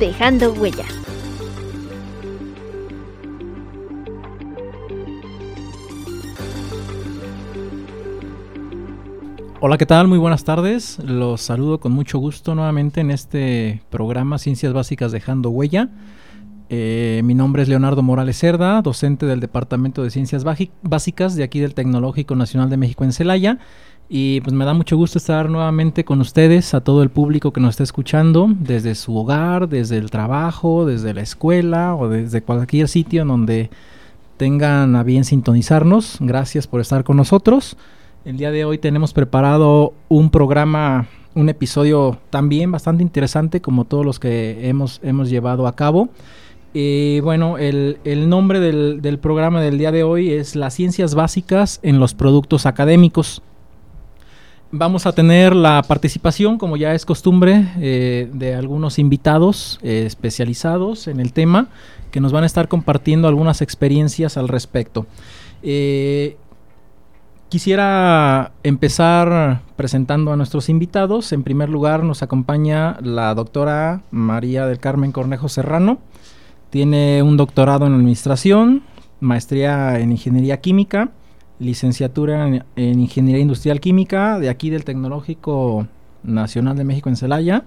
dejando huella. Hola, ¿qué tal? Muy buenas tardes. Los saludo con mucho gusto nuevamente en este programa Ciencias Básicas Dejando Huella. Eh, mi nombre es Leonardo Morales Cerda, docente del Departamento de Ciencias Básicas de aquí del Tecnológico Nacional de México en Celaya. Y pues me da mucho gusto estar nuevamente con ustedes, a todo el público que nos está escuchando, desde su hogar, desde el trabajo, desde la escuela o desde cualquier sitio en donde tengan a bien sintonizarnos. Gracias por estar con nosotros. El día de hoy tenemos preparado un programa, un episodio también bastante interesante como todos los que hemos, hemos llevado a cabo. Y bueno, el, nombre del, del, programa del día de hoy es Las ciencias básicas en los productos académicos. Vamos a tener la participación, como ya es costumbre, eh, de algunos invitados eh, especializados en el tema que nos van a estar compartiendo algunas experiencias al respecto. Eh, Quisiera empezar presentando a nuestros invitados. En primer lugar nos acompaña la doctora María del Carmen Cornejo Serrano. Tiene un doctorado en administración, maestría en ingeniería química, licenciatura en, ingeniería industrial química de aquí del Tecnológico Nacional de México en Celaya.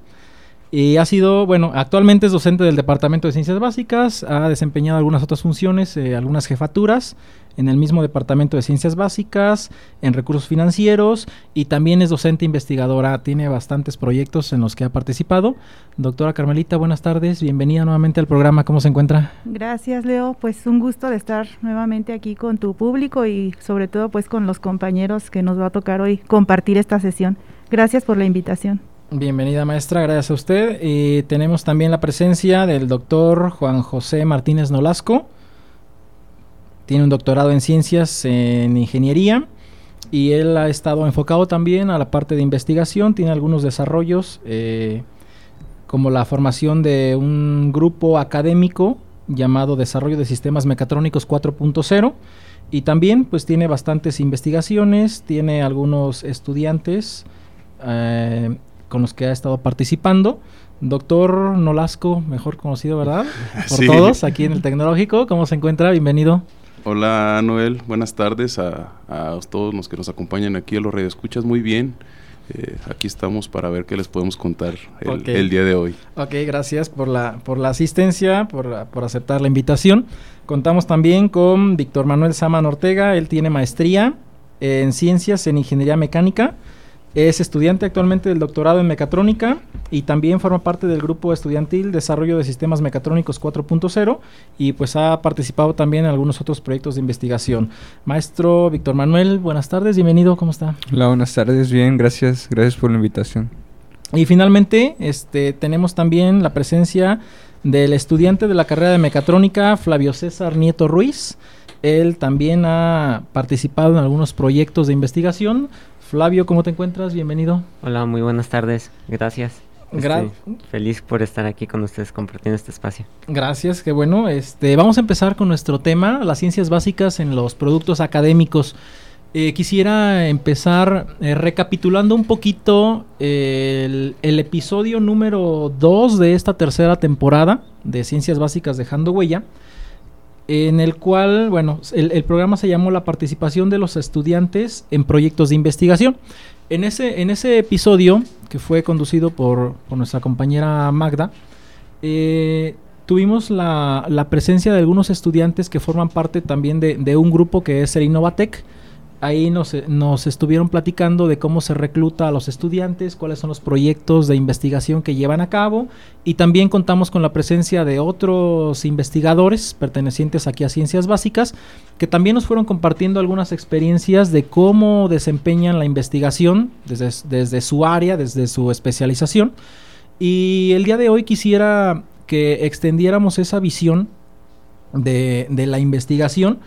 Y ha sido, bueno, actualmente es docente del Departamento de Ciencias Básicas, ha desempeñado algunas otras funciones, eh, algunas jefaturas en el mismo Departamento de Ciencias Básicas, en recursos financieros y también es docente investigadora. Tiene bastantes proyectos en los que ha participado. Doctora Carmelita, buenas tardes. Bienvenida nuevamente al programa. ¿Cómo se encuentra? Gracias, Leo. Pues un gusto de estar nuevamente aquí con tu público y sobre todo pues con los compañeros que nos va a tocar hoy compartir esta sesión. Gracias por la invitación. Bienvenida maestra, gracias a usted. Tenemos también la presencia del doctor Juan José Martínez Nolasco. Tiene un doctorado en ciencias en ingeniería y él ha estado enfocado también a la parte de investigación, tiene algunos desarrollos eh, como la formación de un grupo académico llamado Desarrollo de Sistemas Mecatrónicos 4.0 y también pues tiene bastantes investigaciones, tiene algunos estudiantes eh, con los que ha estado participando. Doctor Nolasco, mejor conocido, ¿verdad? Por todos, aquí en el Tecnológico. ¿Cómo se encuentra? Bienvenido. Hola Noel, buenas tardes a, todos los que nos acompañan aquí a los Escuchas, muy bien. Eh, aquí estamos para ver qué les podemos contar el, día de hoy. Ok, gracias por la, por la asistencia, por, por aceptar la invitación. Contamos también con Víctor Manuel Saman Ortega, él tiene maestría en ciencias en ingeniería mecánica es estudiante actualmente del doctorado en mecatrónica y también forma parte del grupo estudiantil Desarrollo de Sistemas Mecatrónicos 4.0 y pues ha participado también en algunos otros proyectos de investigación. Maestro Víctor Manuel, buenas tardes, bienvenido, ¿cómo está? Hola, buenas tardes, bien, gracias, gracias por la invitación. Y finalmente, este, tenemos también la presencia del estudiante de la carrera de mecatrónica, Flavio César Nieto Ruiz. Él también ha participado en algunos proyectos de investigación, Flavio, ¿cómo te encuentras? Bienvenido. Hola, muy buenas tardes. Gracias. feliz por estar aquí con ustedes compartiendo este espacio. Gracias, qué bueno. Este, vamos a empezar con nuestro tema, las ciencias básicas en los productos académicos. Eh, quisiera empezar eh, recapitulando un poquito el, el, episodio número 2 de esta tercera temporada de Ciencias Básicas Dejando Huella en el cual, bueno, el, programa se llamó La participación de los estudiantes en proyectos de investigación. En ese, en ese episodio, que fue conducido por, nuestra compañera Magda, eh, tuvimos la, presencia de algunos estudiantes que forman parte también de, de un grupo que es el Innovatec, ahí nos, nos, estuvieron platicando de cómo se recluta a los estudiantes, cuáles son los proyectos de investigación que llevan a cabo y también contamos con la presencia de otros investigadores pertenecientes aquí a Ciencias Básicas que también nos fueron compartiendo algunas experiencias de cómo desempeñan la investigación desde, desde su área, desde su especialización. Y el día de hoy quisiera que extendiéramos esa visión de, la investigación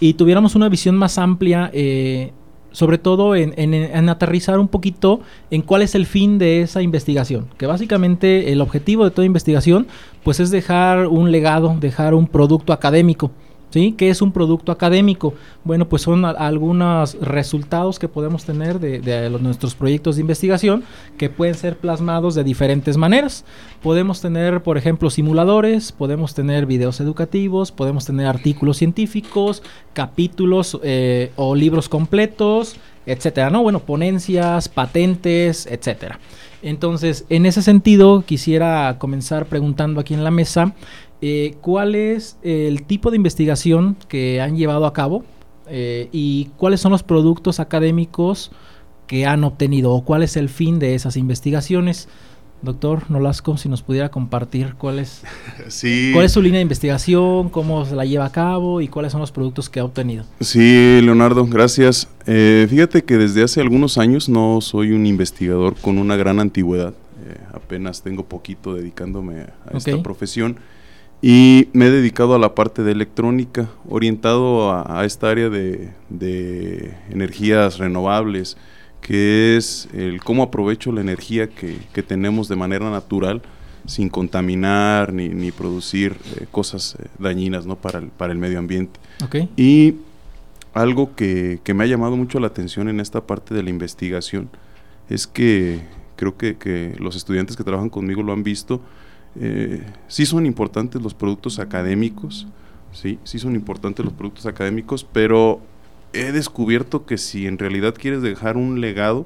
y tuviéramos una visión más amplia, eh, sobre todo en, aterrizar un poquito en cuál es el fin de esa investigación. Que básicamente el objetivo de toda investigación pues es dejar un legado, dejar un producto académico. ¿Sí? ¿Qué es un producto académico? Bueno, pues son algunos resultados que podemos tener de, nuestros proyectos de investigación que pueden ser plasmados de diferentes maneras. Podemos tener, por ejemplo, simuladores, podemos tener videos educativos, podemos tener artículos científicos, capítulos eh, o libros completos, etcétera, ¿no? Bueno, ponencias, patentes, etcétera. Entonces, en ese sentido, quisiera comenzar preguntando aquí en la mesa eh, ¿cuál es el tipo de investigación que han llevado a cabo eh, y cuáles son los productos académicos que han obtenido o cuál es el fin de esas investigaciones? Doctor Nolasco, si nos pudiera compartir cuál es, cuál es su línea de investigación, cómo se la lleva a cabo y cuáles son los productos que ha obtenido. Sí, Leonardo, gracias. Eh, fíjate que desde hace algunos años no soy un investigador con una gran antigüedad. apenas tengo poquito dedicándome a esta profesión. Y me he dedicado a la parte de electrónica, orientado a, esta área de, energías renovables, que es el cómo aprovecho la energía que, tenemos de manera natural, sin contaminar ni, producir eh, cosas eh, dañinas ¿no? para, el, para el medio ambiente. Y algo que, me ha llamado mucho la atención en esta parte de la investigación es que creo que, que los estudiantes que trabajan conmigo lo han visto, eh, sí son importantes los productos académicos, sí, sí son importantes los productos académicos, pero he descubierto que si en realidad quieres dejar un legado,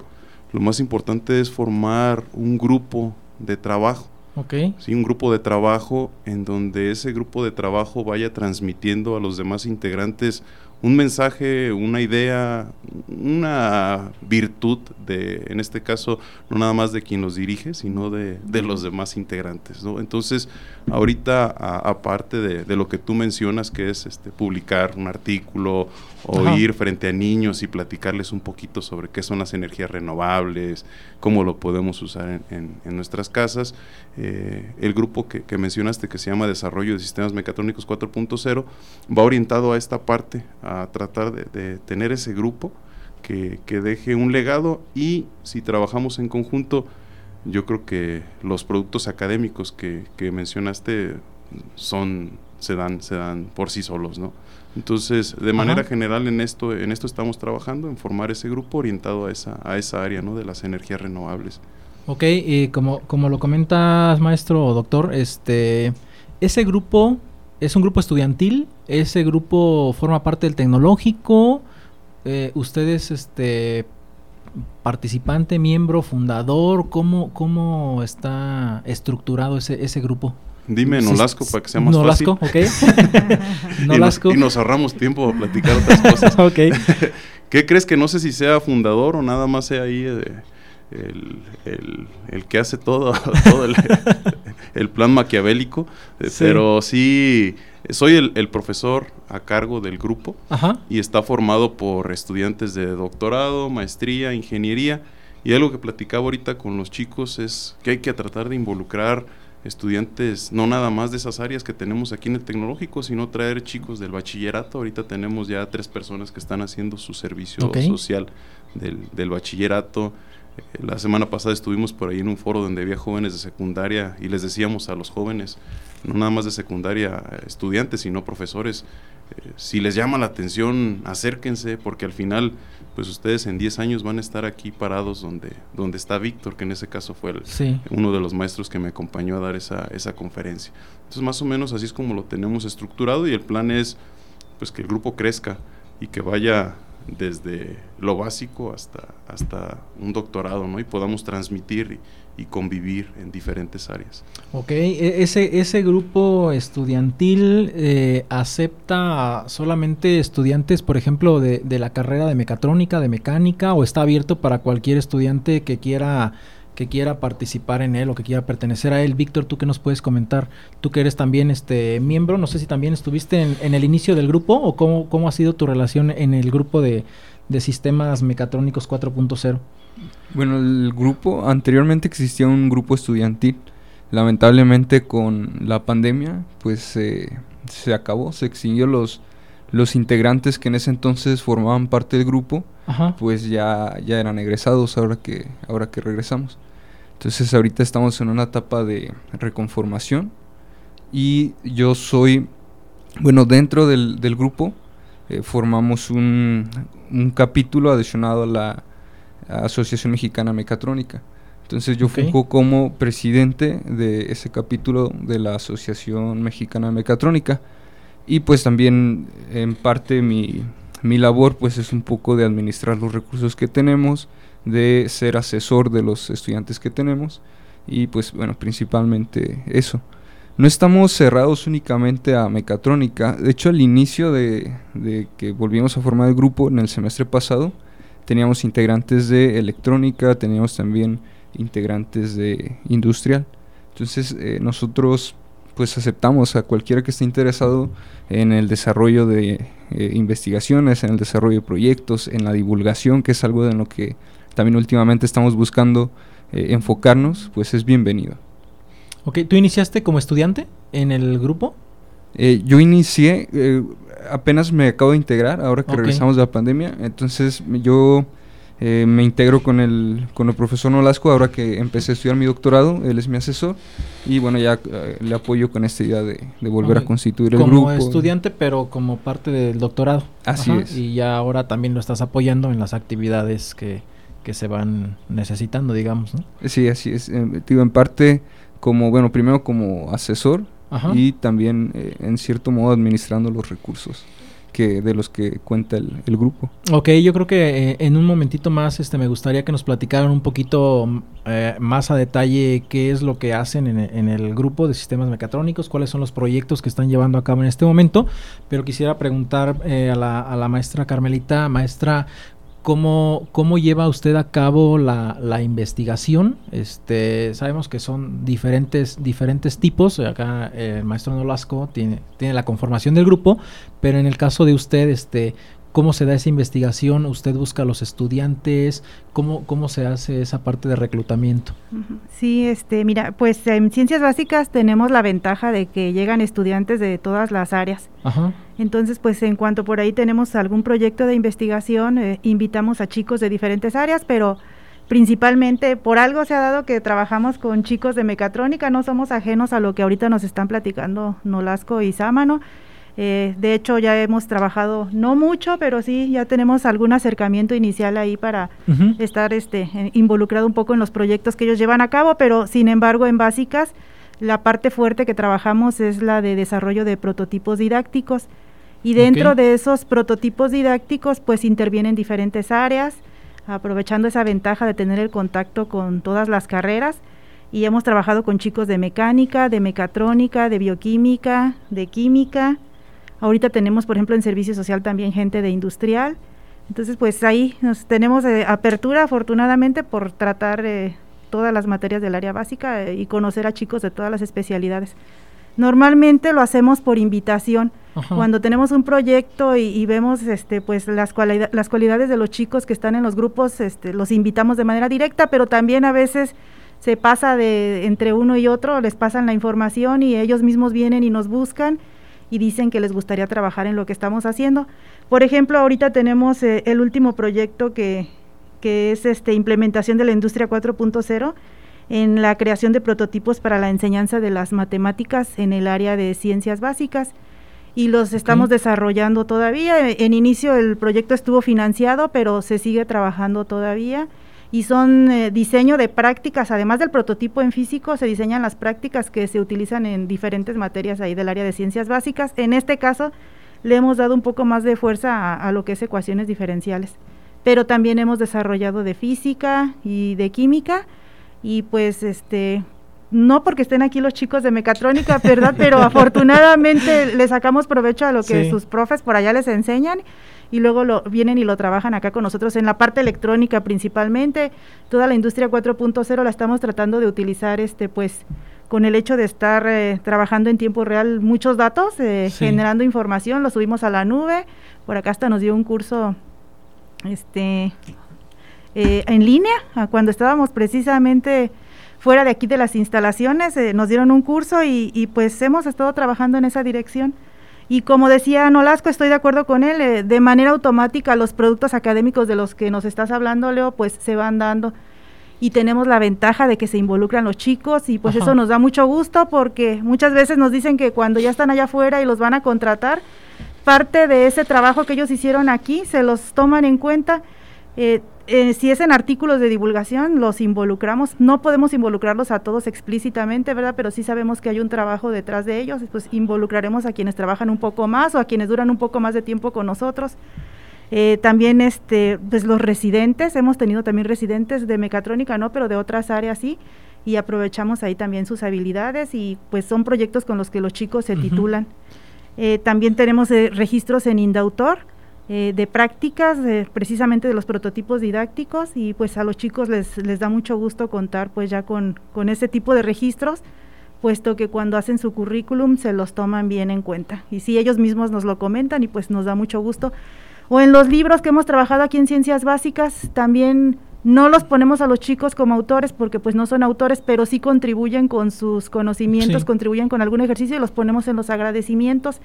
lo más importante es formar un grupo de trabajo. Okay. Sí, un grupo de trabajo en donde ese grupo de trabajo vaya transmitiendo a los demás integrantes un mensaje, una idea, una virtud de, en este caso, no nada más de quien los dirige, sino de, los demás integrantes. ¿no? Entonces, ahorita, aparte de, lo que tú mencionas, que es este, publicar un artículo o ir frente a niños y platicarles un poquito sobre qué son las energías renovables, cómo lo podemos usar en, nuestras casas, eh, el grupo que, mencionaste, que se llama Desarrollo de Sistemas Mecatrónicos 4.0, va orientado a esta parte, a tratar de, tener ese grupo que, deje un legado y si trabajamos en conjunto, yo creo que los productos académicos que, mencionaste son se dan se dan por sí solos, ¿no? Entonces, de manera general en esto en esto estamos trabajando en formar ese grupo orientado a esa a esa área, ¿no? De las energías renovables. Ok, y como como lo comentas maestro o doctor, este ese grupo es un grupo estudiantil, ese grupo forma parte del tecnológico, eh, ustedes este participante, miembro, fundador, ¿cómo, cómo está estructurado ese, ese grupo? Dime Nolasco para que sea más Nolasco, fácil. ok. Nolasco. Y, nos, ahorramos tiempo a platicar otras cosas. ok. ¿Qué crees que no sé si sea fundador o nada más sea ahí eh, el, que hace todo, todo el, plan maquiavélico? Eh, pero sí, soy el, profesor a cargo del grupo y está formado por estudiantes de doctorado, maestría, ingeniería. Y algo que platicaba ahorita con los chicos es que hay que tratar de involucrar estudiantes, no nada más de esas áreas que tenemos aquí en el tecnológico, sino traer chicos del bachillerato. Ahorita tenemos ya tres personas que están haciendo su servicio social del, bachillerato. Eh, la semana pasada estuvimos por ahí en un foro donde había jóvenes de secundaria y les decíamos a los jóvenes, no nada más de secundaria, estudiantes, sino profesores, eh, si les llama la atención, acérquense, porque al final, pues ustedes en 10 años van a estar aquí parados donde, donde está Víctor, que en ese caso fue uno de los maestros que me acompañó a dar esa, esa conferencia. Entonces, más o menos así es como lo tenemos estructurado y el plan es pues que el grupo crezca y que vaya desde lo básico hasta, hasta un doctorado, ¿no? Y podamos transmitir y convivir en diferentes áreas. Ok, e, ese, ese grupo estudiantil eh, acepta solamente estudiantes, por ejemplo, de, de, la carrera de mecatrónica, de mecánica, o está abierto para cualquier estudiante que quiera que quiera participar en él o que quiera pertenecer a él. Víctor, ¿tú qué nos puedes comentar? Tú que eres también este miembro, no sé si también estuviste en, en el inicio del grupo o cómo, cómo ha sido tu relación en el grupo de, de sistemas mecatrónicos 4.0. Bueno, el grupo, anteriormente existía un grupo estudiantil. lamentablemente con la pandemia pues se acabó, se extinguió los, los integrantes que en ese entonces formaban parte del grupo, pues ya, ya eran egresados ahora que, ahora que regresamos. Entonces ahorita estamos en una etapa de reconformación y yo soy, bueno, dentro del, del grupo eh, formamos un, un, capítulo adicionado a la Asociación Mexicana Mecatrónica. Entonces yo fui como presidente de ese capítulo de la Asociación Mexicana Mecatrónica y pues también en parte mi, mi labor pues es un poco de administrar los recursos que tenemos, de ser asesor de los estudiantes que tenemos y pues bueno, principalmente eso. No estamos cerrados únicamente a mecatrónica, de hecho al inicio de, de que volvimos a formar el grupo en el semestre pasado, teníamos integrantes de electrónica, teníamos también integrantes de industrial. Entonces eh, nosotros pues aceptamos a cualquiera que esté interesado en el desarrollo de eh, investigaciones, en el desarrollo de proyectos, en la divulgación, que es algo en lo que también últimamente estamos buscando eh, enfocarnos, pues es bienvenido. Ok, ¿tú iniciaste como estudiante en el grupo? yo inicié, apenas me acabo de integrar, ahora que regresamos de la pandemia, entonces yo eh, me integro con el, con el profesor Nolasco ahora que empecé a estudiar mi doctorado, él es mi asesor y bueno, ya eh, le apoyo con esta idea de, volver a constituir el grupo. Como estudiante, pero como parte del doctorado. Así es. Y ya ahora también lo estás apoyando en las actividades que, que se van necesitando, digamos, ¿no? Sí, así es. Eh, digo, en parte como, bueno, primero como asesor y también en cierto modo administrando los recursos que de los que cuenta el, grupo. Ok, yo creo que eh, en un momentito más este, me gustaría que nos platicaran un poquito eh, más a detalle qué es lo que hacen en, el grupo de sistemas mecatrónicos, cuáles son los proyectos que están llevando a cabo en este momento, pero quisiera preguntar eh, a, la, a la maestra Carmelita, maestra, ¿Cómo, ¿Cómo lleva usted a cabo la, la, investigación? Este, sabemos que son diferentes, diferentes tipos. Acá el maestro Nolasco tiene, tiene la conformación del grupo, pero en el caso de usted, este, ¿Cómo se da esa investigación? ¿Usted busca a los estudiantes? ¿Cómo, ¿Cómo se hace esa parte de reclutamiento? Sí, este, mira, pues en ciencias básicas tenemos la ventaja de que llegan estudiantes de todas las áreas. Ajá. Entonces, pues en cuanto por ahí tenemos algún proyecto de investigación, eh, invitamos a chicos de diferentes áreas, pero principalmente por algo se ha dado que trabajamos con chicos de mecatrónica, no somos ajenos a lo que ahorita nos están platicando Nolasco y Sámano. Eh, de hecho, ya hemos trabajado, no mucho, pero sí, ya tenemos algún acercamiento inicial ahí para estar este, involucrado un poco en los proyectos que ellos llevan a cabo, pero sin embargo, en básicas, la parte fuerte que trabajamos es la de desarrollo de prototipos didácticos. Y dentro de esos prototipos didácticos, pues intervienen diferentes áreas, aprovechando esa ventaja de tener el contacto con todas las carreras. Y hemos trabajado con chicos de mecánica, de mecatrónica, de bioquímica, de química, Ahorita tenemos, por ejemplo, en servicio social también gente de industrial. Entonces, pues ahí nos tenemos eh, apertura, afortunadamente, por tratar eh, todas las materias del área básica eh, y conocer a chicos de todas las especialidades. Normalmente lo hacemos por invitación. Cuando tenemos un proyecto y, vemos este, pues, las, las cualidades de los chicos que están en los grupos, este, los invitamos de manera directa, pero también a veces se pasa de entre uno y otro, les pasan la información y ellos mismos vienen y nos buscan y dicen que les gustaría trabajar en lo que estamos haciendo. Por ejemplo, ahorita tenemos eh, el último proyecto que, que es este implementación de la industria 4.0 en la creación de prototipos para la enseñanza de las matemáticas en el área de ciencias básicas y los estamos desarrollando todavía. En inicio el proyecto estuvo financiado, pero se sigue trabajando todavía y son eh, diseño de prácticas, además del prototipo en físico, se diseñan las prácticas que se utilizan en diferentes materias ahí del área de ciencias básicas. En este caso, le hemos dado un poco más de fuerza a, lo que es ecuaciones diferenciales, pero también hemos desarrollado de física y de química y pues este no porque estén aquí los chicos de mecatrónica, ¿verdad? Pero afortunadamente le sacamos provecho a lo que sus profes por allá les enseñan y luego lo vienen y lo trabajan acá con nosotros en la parte electrónica principalmente. Toda la industria 4.0 la estamos tratando de utilizar este pues con el hecho de estar eh, trabajando en tiempo real muchos datos, eh, generando información, lo subimos a la nube. Por acá hasta nos dio un curso este eh, en línea, cuando estábamos precisamente fuera de aquí de las instalaciones, eh, nos dieron un curso y, pues hemos estado trabajando en esa dirección. Y como decía Nolasco, estoy de acuerdo con él, eh, de manera automática los productos académicos de los que nos estás hablando, Leo, pues se van dando. Y tenemos la ventaja de que se involucran los chicos y pues eso nos da mucho gusto porque muchas veces nos dicen que cuando ya están allá afuera y los van a contratar, parte de ese trabajo que ellos hicieron aquí se los toman en cuenta. Eh, eh, si es en artículos de divulgación, los involucramos. No podemos involucrarlos a todos explícitamente, ¿verdad? Pero sí sabemos que hay un trabajo detrás de ellos. Pues involucraremos a quienes trabajan un poco más o a quienes duran un poco más de tiempo con nosotros. Eh, también este, pues los residentes, hemos tenido también residentes de mecatrónica, no, pero de otras áreas sí, y aprovechamos ahí también sus habilidades y pues son proyectos con los que los chicos se titulan. Eh, también tenemos registros en Indautor, eh, de prácticas precisamente de los prototipos didácticos y pues a los chicos les, les da mucho gusto contar pues ya con, con ese tipo de registros puesto que cuando hacen su currículum se los toman bien en cuenta. Y si ellos mismos nos lo comentan y pues nos da mucho gusto. O en los libros que hemos trabajado aquí en ciencias básicas también no los ponemos a los chicos como autores porque pues no son autores, pero sí contribuyen con sus conocimientos, contribuyen con algún ejercicio y los ponemos en los agradecimientos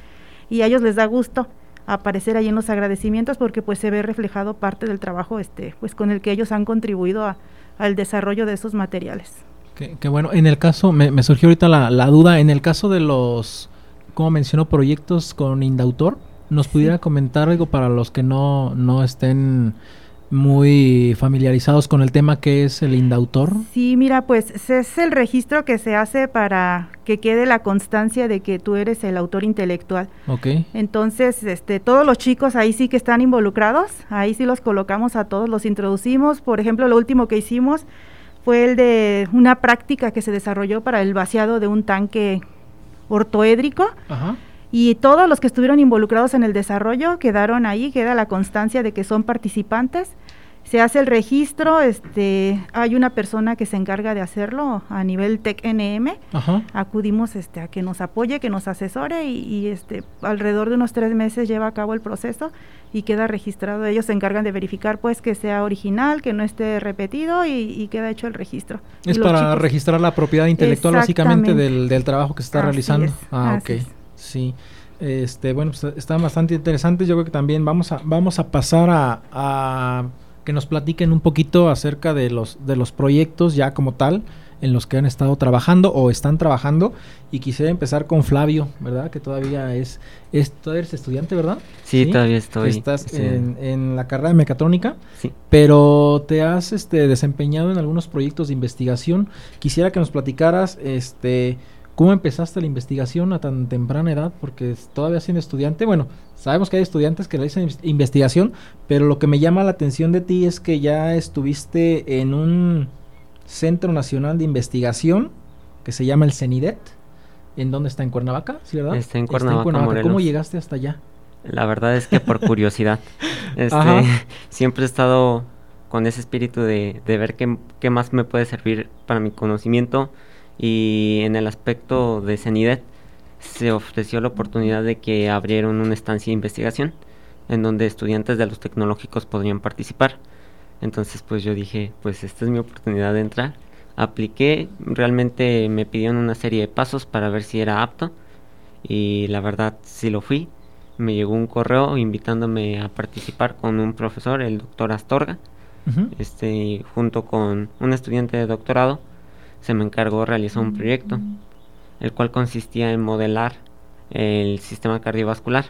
y a ellos les da gusto aparecer ahí en los agradecimientos porque pues se ve reflejado parte del trabajo este pues con el que ellos han contribuido al desarrollo de esos materiales. Que, bueno, en el caso, me, surgió ahorita la, la, duda, en el caso de los, como mencionó, proyectos con Indautor, ¿nos pudiera comentar algo para los que no, no estén muy familiarizados con el tema que es el indautor. Sí, mira, pues es el registro que se hace para que quede la constancia de que tú eres el autor intelectual. Ok. Entonces, este, todos los chicos ahí sí que están involucrados, ahí sí los colocamos a todos, los introducimos. Por ejemplo, lo último que hicimos fue el de una práctica que se desarrolló para el vaciado de un tanque ortoédrico. Ajá y todos los que estuvieron involucrados en el desarrollo quedaron ahí, queda la constancia de que son participantes. Se hace el registro, este, hay una persona que se encarga de hacerlo a nivel TEC-NM. Acudimos este, a que nos apoye, que nos asesore y, este, alrededor de unos tres meses lleva a cabo el proceso y queda registrado. Ellos se encargan de verificar pues que sea original, que no esté repetido y, queda hecho el registro. Es para registrar la propiedad intelectual básicamente del, del, trabajo que se está realizando. ah, ok. Sí. Este, bueno, pues están bastante interesantes. Yo creo que también vamos a, vamos a pasar a, que nos platiquen un poquito acerca de los, de los proyectos ya como tal en los que han estado trabajando o están trabajando. Y quisiera empezar con Flavio, ¿verdad? Que todavía es, es todavía eres estudiante, ¿verdad? Sí, todavía estoy. Estás en, en, la carrera de mecatrónica, sí. pero te has este, desempeñado en algunos proyectos de investigación. Quisiera que nos platicaras, este ¿Cómo empezaste la investigación a tan temprana edad? Porque todavía siendo estudiante, bueno, sabemos que hay estudiantes que realizan investigación, pero lo que me llama la atención de ti es que ya estuviste en un Centro Nacional de Investigación que se llama el CENIDET. ¿En dónde está? ¿En Cuernavaca? ¿Sí, verdad? Está en Cuernavaca, ¿Cómo llegaste hasta allá? La verdad es que por curiosidad. este, siempre he estado con ese espíritu de, de ver qué, qué más me puede servir para mi conocimiento y en el aspecto de CENIDET se ofreció la oportunidad de que abrieron una estancia de investigación en donde estudiantes de los tecnológicos podrían participar. Entonces pues yo dije, pues esta es mi oportunidad de entrar. Apliqué, realmente me pidieron una serie de pasos para ver si era apto y la verdad sí lo fui. Me llegó un correo invitándome a participar con un profesor, el doctor Astorga, este, junto con un estudiante de doctorado se me encargó realizar un proyecto, el cual consistía en modelar el sistema cardiovascular.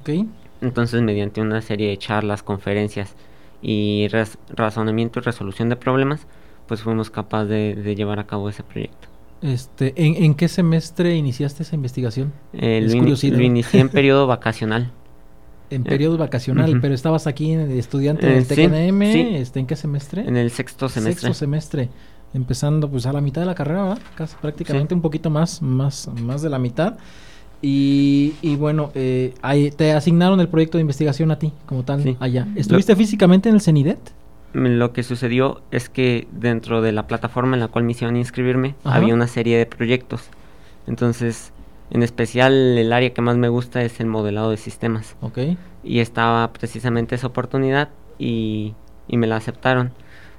Okay. Entonces, mediante una serie de charlas, conferencias y razonamiento y resolución de problemas, pues fuimos capaces de, llevar a cabo ese proyecto. Este, ¿en, qué semestre iniciaste esa investigación? Eh, lo, inicié en periodo vacacional. En periodo vacacional, pero estabas aquí estudiante del TKM, este, ¿en qué semestre? En el sexto semestre. Sexto semestre empezando pues a la mitad de la carrera, Casi prácticamente un poquito más, más, más de la mitad. Y, y bueno, eh, ahí te asignaron el proyecto de investigación a ti, como tal, allá. ¿Estuviste físicamente en el CENIDET? Lo que sucedió es que dentro de la plataforma en la cual me hicieron inscribirme, había una serie de proyectos. Entonces, en especial el área que más me gusta es el modelado de sistemas. Ok. Y estaba precisamente esa oportunidad y, y me la aceptaron.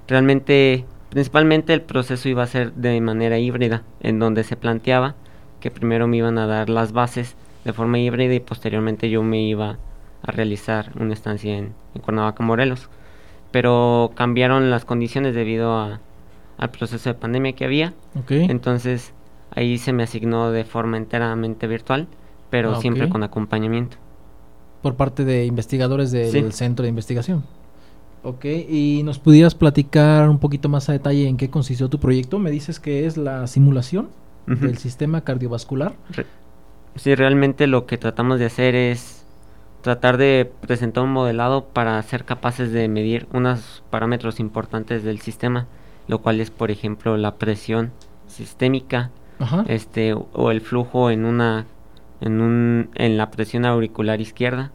Realmente principalmente el proceso iba a ser de manera híbrida, en donde se planteaba que primero me iban a dar las bases de forma híbrida y posteriormente yo me iba a realizar una estancia en, Cuernavaca, Morelos. Pero cambiaron las condiciones debido al proceso de pandemia que había. Entonces ahí se me asignó de forma enteramente virtual, pero ah, siempre con acompañamiento. Por parte de investigadores del centro de investigación. Ok, y nos pudieras platicar un poquito más a detalle en qué consistió tu proyecto. Me dices que es la simulación del sistema cardiovascular. sí, realmente lo que tratamos de hacer es tratar de presentar un modelado para ser capaces de medir unos parámetros importantes del sistema, lo cual es, por ejemplo, la presión sistémica, este o el flujo en una en un en la presión auricular izquierda,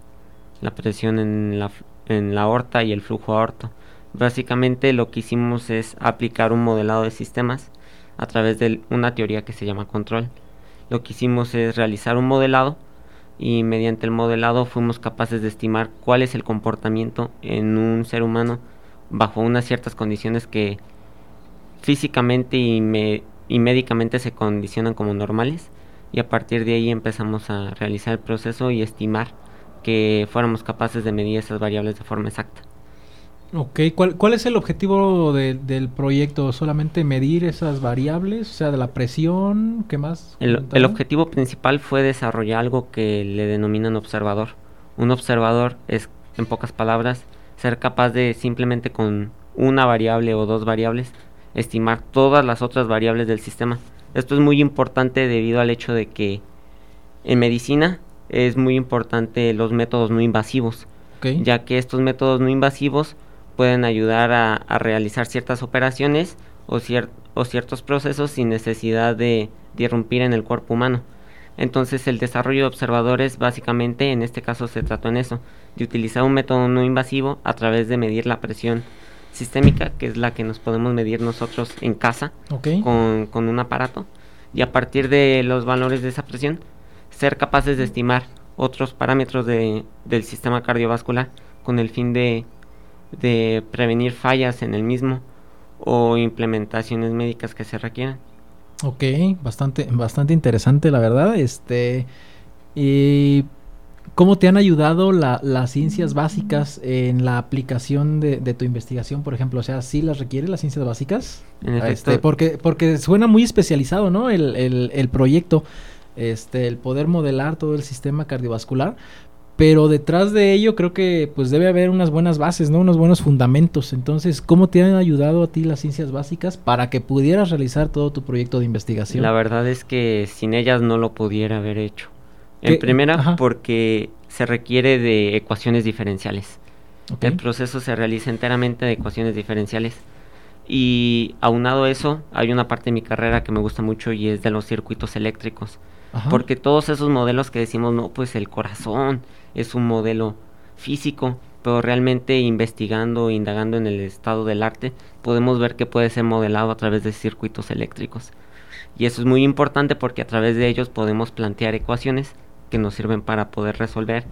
la presión en la en la aorta y el flujo aorto. Básicamente lo que hicimos es aplicar un modelado de sistemas a través de una teoría que se llama control. Lo que hicimos es realizar un modelado y mediante el modelado fuimos capaces de estimar cuál es el comportamiento en un ser humano bajo unas ciertas condiciones que físicamente y, y médicamente se condicionan como normales y a partir de ahí empezamos a realizar el proceso y estimar que fuéramos capaces de medir esas variables de forma exacta. Ok, ¿cuál, cuál es el objetivo del proyecto? ¿Solamente medir esas variables? O sea, de la presión, ¿qué más? El, el, objetivo principal fue desarrollar algo que le denominan observador. Un observador es, en pocas palabras, ser capaz de simplemente con una variable o dos variables estimar todas las otras variables del sistema. Esto es muy importante debido al hecho de que en medicina es muy importante los métodos no invasivos, ya que estos métodos no invasivos pueden ayudar a, realizar ciertas operaciones o, o, ciertos procesos sin necesidad de, de irrumpir en el cuerpo humano. Entonces el desarrollo de observadores básicamente en este caso se trató en eso, de utilizar un método no invasivo a través de medir la presión sistémica, que es la que nos podemos medir nosotros en casa con, con, un aparato, y a partir de los valores de esa presión ser capaces de estimar otros parámetros de, del sistema cardiovascular con el fin de, de prevenir fallas en el mismo o implementaciones médicas que se requieran. Ok, bastante, bastante interesante la verdad. Este y ¿Cómo te han ayudado las ciencias básicas en la aplicación de, tu investigación, por ejemplo? O sea, ¿sí las requiere las ciencias básicas? En este, porque, porque suena muy especializado, ¿no? El, el, el proyecto este, el poder modelar todo el sistema cardiovascular, pero detrás de ello creo que pues debe haber unas buenas bases, ¿no? Unos buenos fundamentos. Entonces, ¿cómo te han ayudado a ti las ciencias básicas para que pudieras realizar todo tu proyecto de investigación? La verdad es que sin ellas no lo pudiera haber hecho. En primera, porque se requiere de ecuaciones diferenciales. El proceso se realiza enteramente de ecuaciones diferenciales. Y aunado a eso, hay una parte de mi carrera que me gusta mucho y es de los circuitos eléctricos. Porque todos esos modelos que decimos, no, pues el corazón es un modelo físico, pero realmente investigando, indagando en el estado del arte, podemos ver que puede ser modelado a través de circuitos eléctricos. Y eso es muy importante porque a través de ellos podemos plantear ecuaciones que nos sirven para poder resolver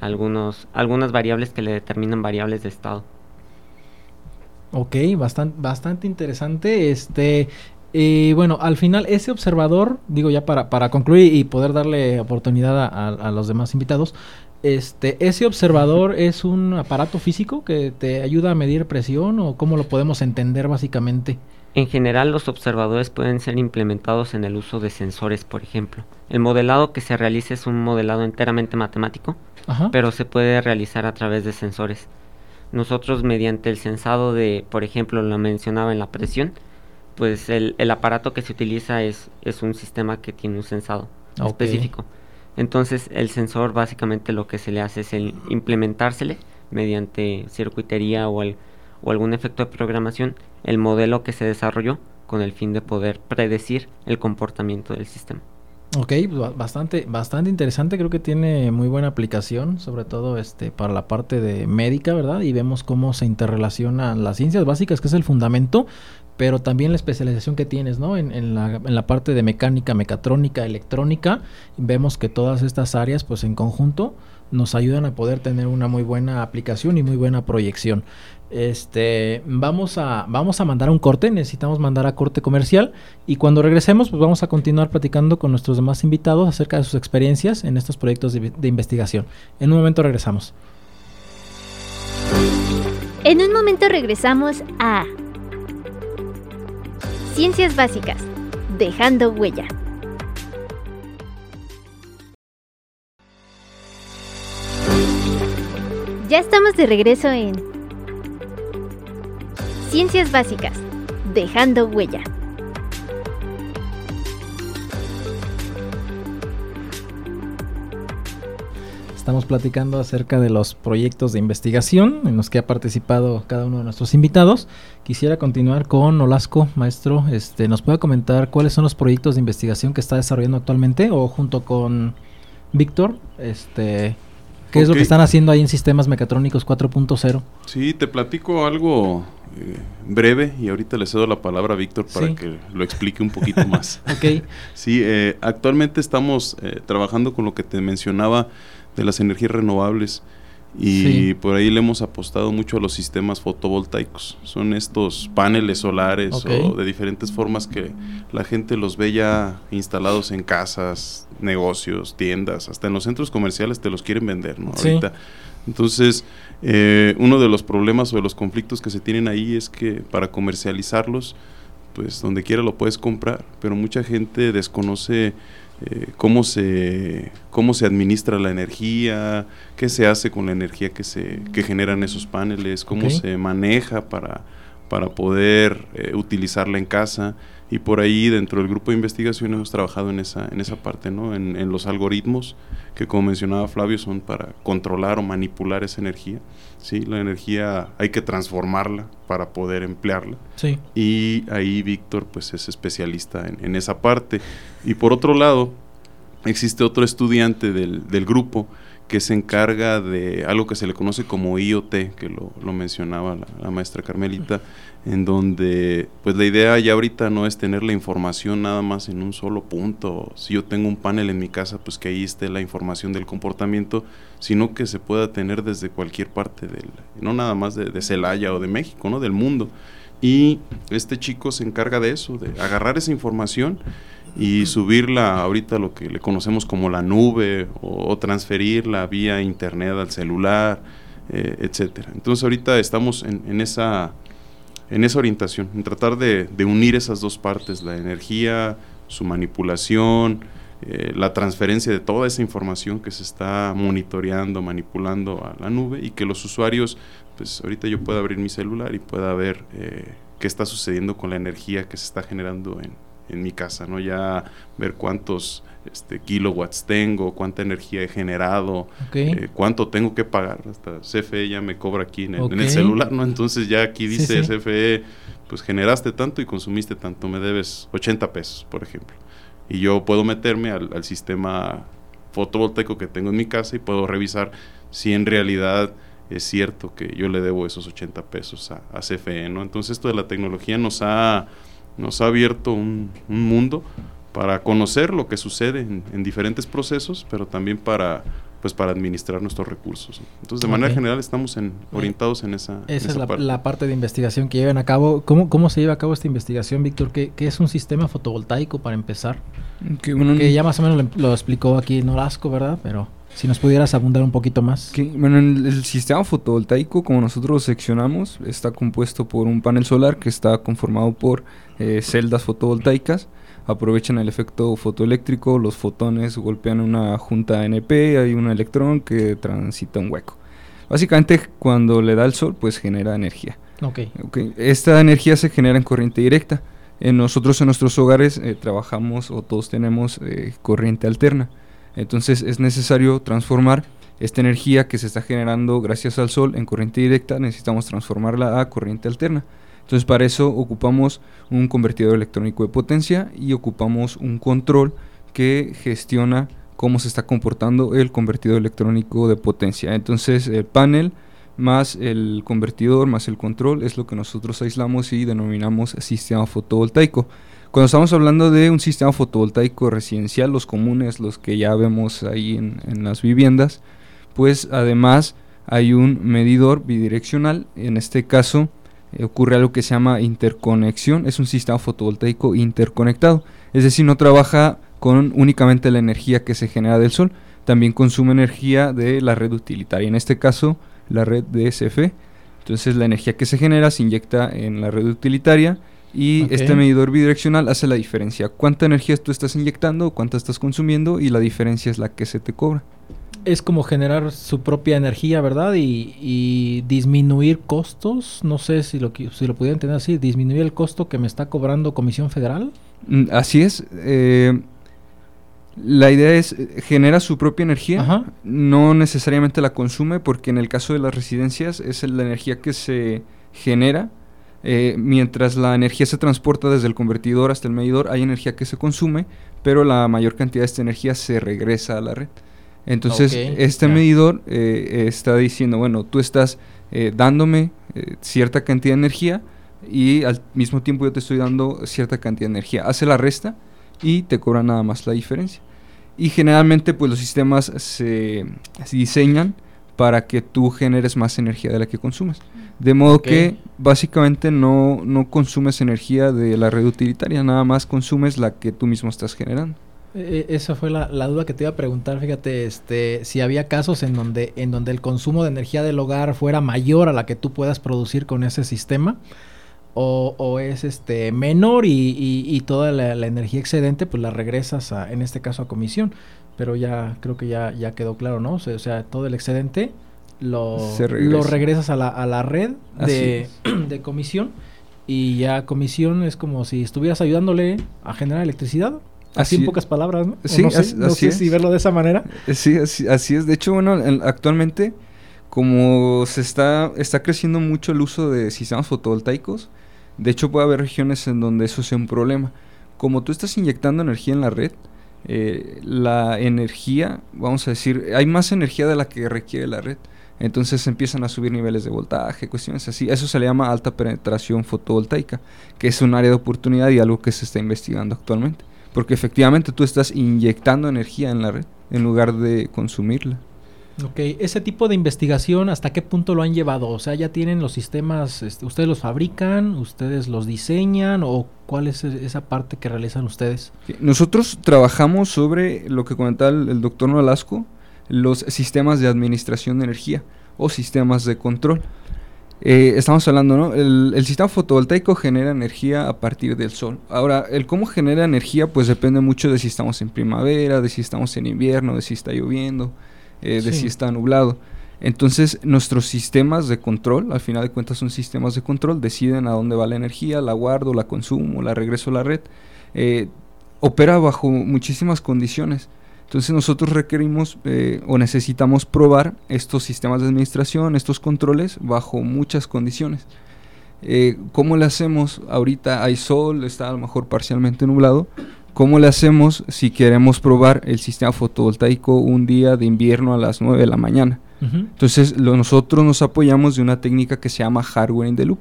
algunos, algunas variables que le determinan variables de estado. Ok, bastante, bastante interesante. Este, y bueno, al final ese observador, digo ya para, para concluir y poder darle oportunidad a, los demás invitados, este, ese observador es un aparato físico que te ayuda a medir presión o cómo lo podemos entender básicamente. En general los observadores pueden ser implementados en el uso de sensores, por ejemplo. El modelado que se realiza es un modelado enteramente matemático, pero se puede realizar a través de sensores. Nosotros mediante el sensado de, por ejemplo, lo mencionaba en la presión, pues el, el, aparato que se utiliza es, es un sistema que tiene un sensado específico. Entonces el sensor básicamente lo que se le hace es el implementársele mediante circuitería o, el, o algún efecto de programación el modelo que se desarrolló con el fin de poder predecir el comportamiento del sistema. Ok, pues bastante, bastante interesante, creo que tiene muy buena aplicación, sobre todo este para la parte de médica, ¿verdad? Y vemos cómo se interrelacionan las ciencias básicas, que es el fundamento, pero también la especialización que tienes, ¿no? En, la, parte de mecánica, mecatrónica, electrónica, vemos que todas estas áreas, pues en conjunto, nos ayudan a poder tener una muy buena aplicación y muy buena proyección. Este, vamos a, vamos a mandar un corte, necesitamos mandar a corte comercial y cuando regresemos pues vamos a continuar platicando con nuestros demás invitados acerca de sus experiencias en estos proyectos de investigación. En un momento regresamos. En un momento regresamos a Ciencias Básicas, dejando huella. Ya estamos de regreso en Ciencias Básicas, dejando huella. Estamos platicando acerca de los proyectos de investigación en los que ha participado cada uno de nuestros invitados. Quisiera continuar con Olasco, maestro. Este, ¿Nos puede comentar cuáles son los proyectos de investigación que está desarrollando actualmente o junto con Víctor? Este, ¿Qué es lo que están haciendo ahí en Sistemas Mecatrónicos 4.0? Sí, te platico algo eh, breve y ahorita le cedo la palabra a Víctor para que lo explique un poquito más. ok. Sí, eh, actualmente estamos eh, trabajando con lo que te mencionaba de las energías renovables y por ahí le hemos apostado mucho a los sistemas fotovoltaicos. Son estos paneles solares o de diferentes formas que la gente los ve ya instalados en casas, negocios, tiendas, hasta en los centros comerciales te los quieren vender, ¿no? Ahorita. Entonces, eh, uno de los problemas o de los conflictos que se tienen ahí es que para comercializarlos, pues donde quiera lo puedes comprar, pero mucha gente desconoce eh, cómo, se, cómo se administra la energía, qué se hace con la energía que, se, que generan esos paneles, cómo se maneja para, para poder eh, utilizarla en casa. Y por ahí dentro del grupo de investigación hemos trabajado en esa, en esa parte, ¿no? en, en los algoritmos que como mencionaba Flavio son para controlar o manipular esa energía. ¿sí? La energía hay que transformarla para poder emplearla. Sí. Y ahí Víctor pues es especialista en, en, esa parte. Y por otro lado, existe otro estudiante del, del grupo que se encarga de algo que se le conoce como IoT, que lo, lo mencionaba la, maestra Carmelita, en donde pues la idea ya ahorita no es tener la información nada más en un solo punto, si yo tengo un panel en mi casa, pues que ahí esté la información del comportamiento, sino que se pueda tener desde cualquier parte del, no nada más de, de Celaya o de México, ¿no? del mundo. Y este chico se encarga de eso, de agarrar esa información y subirla ahorita lo que le conocemos como la nube o, transferirla vía internet al celular, eh, etcétera. Entonces ahorita estamos en, esa en esa orientación, en tratar de, de, unir esas dos partes, la energía, su manipulación, eh, la transferencia de toda esa información que se está monitoreando, manipulando a la nube y que los usuarios, pues ahorita yo pueda abrir mi celular y pueda ver eh, qué está sucediendo con la energía que se está generando en, en mi casa, ¿no? Ya ver cuántos este, kilowatts tengo, cuánta energía he generado, okay. eh, cuánto tengo que pagar. Hasta CFE ya me cobra aquí en el, okay. en el, celular, ¿no? Entonces ya aquí dice sí, sí. CFE, pues generaste tanto y consumiste tanto, me debes 80 pesos, por ejemplo. Y yo puedo meterme al, al sistema fotovoltaico que tengo en mi casa y puedo revisar si en realidad es cierto que yo le debo esos 80 pesos a, a CFE, ¿no? Entonces esto de la tecnología nos ha nos ha abierto un, un, mundo para conocer lo que sucede en, en, diferentes procesos, pero también para pues para administrar nuestros recursos. Entonces, de okay. manera general, estamos en, orientados en esa, esa, en esa es la parte. la parte. de investigación que llevan a cabo. ¿Cómo, cómo se lleva a cabo esta investigación, Víctor? ¿Qué, ¿Qué, es un sistema fotovoltaico para empezar? Bueno, que ya más o menos lo, lo explicó aquí Norasco, ¿verdad? Pero si nos pudieras abundar un poquito más. Que, bueno, el, el, sistema fotovoltaico, como nosotros seccionamos, está compuesto por un panel solar que está conformado por eh, celdas fotovoltaicas. Aprovechan el efecto fotoeléctrico, los fotones golpean una junta NP, hay un electrón que transita un hueco. Básicamente, cuando le da el sol, pues genera energía. Okay. okay. Esta energía se genera en corriente directa. En nosotros en nuestros hogares eh, trabajamos o todos tenemos eh, corriente alterna. Entonces es necesario transformar esta energía que se está generando gracias al sol en corriente directa, necesitamos transformarla a corriente alterna. Entonces para eso ocupamos un convertidor electrónico de potencia y ocupamos un control que gestiona cómo se está comportando el convertidor electrónico de potencia. Entonces el panel más el convertidor más el control es lo que nosotros aislamos y denominamos sistema fotovoltaico. Cuando estamos hablando de un sistema fotovoltaico residencial, los comunes, los que ya vemos ahí en, las viviendas, pues además hay un medidor bidireccional, en este caso eh, ocurre algo que se llama interconexión, es un sistema fotovoltaico interconectado, es decir, no trabaja con únicamente la energía que se genera del sol, también consume energía de la red utilitaria, en este caso la red DSF. Entonces la energía que se genera se inyecta en la red utilitaria y este medidor bidireccional hace la diferencia. Cuánta energía tú estás inyectando, cuánta estás consumiendo y la diferencia es la que se te cobra. Es como generar su propia energía, ¿verdad? Y, disminuir costos. No sé si lo, si lo pudiera entender así. Disminuir el costo que me está cobrando Comisión Federal. Mm, así es. Eh, la idea es, eh, genera su propia energía, no necesariamente la consume, porque en el caso de las residencias es la energía que se genera, eh, mientras la energía se transporta desde el convertidor hasta el medidor, hay energía que se consume, pero la mayor cantidad de esta energía se regresa a la red. Entonces, este medidor eh, está diciendo, bueno, tú estás dándome cierta cantidad de energía y al mismo tiempo yo te estoy dando cierta cantidad de energía. Hace la resta y te cobra nada más la diferencia. Y generalmente pues los sistemas se, diseñan para que tú generes más energía de la que consumes. De modo que básicamente no, no consumes energía de la red utilitaria, nada más consumes la que tú mismo estás generando. E, e, esa fue la, duda que te iba a preguntar, fíjate, este, si había casos en donde, en donde el consumo de energía del hogar fuera mayor a la que tú puedas producir con ese sistema, o, es este menor y, toda la, energía excedente pues la regresas a, en este caso a comisión pero ya creo que ya, ya quedó claro no o sea, todo el excedente lo, lo regresas a la, a la red de, de, comisión y ya comisión es como si estuvieras ayudándole a generar electricidad Así, en pocas palabras, ¿no? Sí, no sé, si verlo de esa manera. Eh, sí, así, es. De hecho, bueno, actualmente, como se está, está creciendo mucho el uso de sistemas fotovoltaicos, de hecho, puede haber regiones en donde eso sea un problema. Como tú estás inyectando energía en la red, eh, la energía, vamos a decir, hay más energía de la que requiere la red. Entonces empiezan a subir niveles de voltaje, cuestiones así. Eso se le llama alta penetración fotovoltaica, que es un área de oportunidad y algo que se está investigando actualmente. Porque efectivamente tú estás inyectando energía en la red en lugar de consumirla. Ok, ese tipo de investigación, ¿hasta qué punto lo han llevado? O sea, ¿ya tienen los sistemas, este, ustedes los fabrican, ustedes los diseñan o cuál es e-, esa parte que realizan ustedes? Nosotros trabajamos sobre lo que comentaba el, doctor Nolasco, los sistemas de administración de energía o sistemas de control. Eh, estamos hablando, ¿no? El, el, sistema fotovoltaico genera energía a partir del sol. Ahora, el cómo genera energía, pues depende mucho de si estamos en primavera, de si estamos en invierno, de si está lloviendo eh, de si está nublado. Entonces, nuestros sistemas de control, al final de cuentas son sistemas de control, deciden a dónde va la energía, la guardo, la consumo, la regreso a la red. Eh, opera bajo muchísimas condiciones. Entonces nosotros requerimos eh, o necesitamos probar estos sistemas de administración, estos controles, bajo muchas condiciones. ¿Cómo le hacemos? Ahorita hay sol, está a lo mejor parcialmente nublado, ¿Cómo le hacemos si queremos probar el sistema fotovoltaico un día de invierno a las 9 de la mañana? Entonces nosotros nos apoyamos de una técnica que se llama hardware in the loop.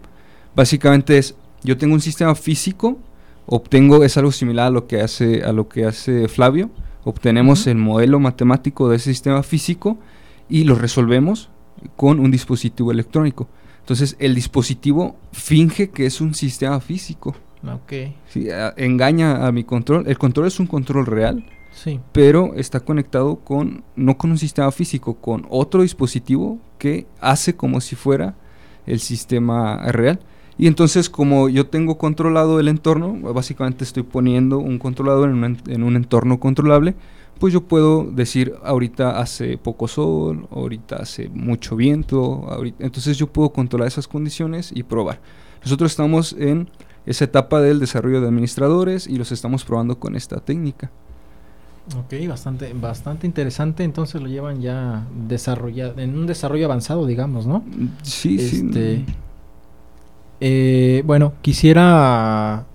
Básicamente es, yo tengo un sistema físico, obtengo, es algo similar a lo que hace, a lo que hace Flavio, obtenemos el modelo matemático de ese sistema físico y lo resolvemos con un dispositivo electrónico. Entonces el dispositivo finge que es un sistema físico. Ok. Sí, engaña a mi control. El control es un control real. Sí. Pero está conectado con, no con un sistema físico, con otro dispositivo que hace como si fuera el sistema real. Y entonces como yo tengo controlado el entorno, básicamente estoy poniendo un controlador en un, en un entorno controlable, pues yo puedo decir ahorita hace poco sol, ahorita hace mucho viento, entonces yo puedo controlar esas condiciones y probar. Nosotros estamos en esa etapa del desarrollo de administradores y los estamos probando con esta técnica. Ok, bastante, bastante interesante. Entonces lo llevan ya desarrollado, en un desarrollo avanzado, digamos, ¿no? Sí, sí. Este, eh, bueno, quisiera